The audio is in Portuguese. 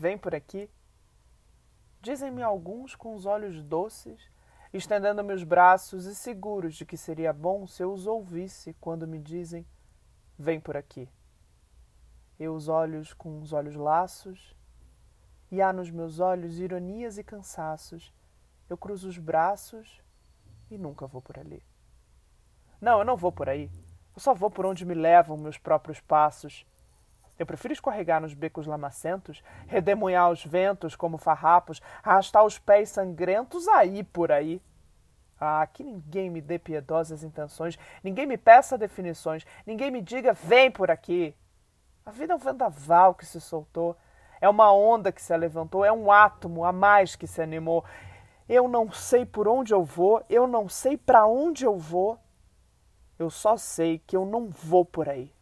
vem por aqui. Dizem-me alguns com os olhos doces, estendendo meus braços e seguros de que seria bom se eu os ouvisse quando me dizem: Vem por aqui. Eu os olhos com os olhos laços, e há nos meus olhos ironias e cansaços. Eu cruzo os braços e nunca vou por ali. Não, eu não vou por aí. Eu só vou por onde me levam meus próprios passos. Eu prefiro escorregar nos becos lamacentos, redemoinhar os ventos como farrapos, arrastar os pés sangrentos aí por aí. Ah, que ninguém me dê piedosas intenções, ninguém me peça definições, ninguém me diga vem por aqui. A vida é um vendaval que se soltou, é uma onda que se levantou, é um átomo a mais que se animou. Eu não sei por onde eu vou, eu não sei para onde eu vou. Eu só sei que eu não vou por aí.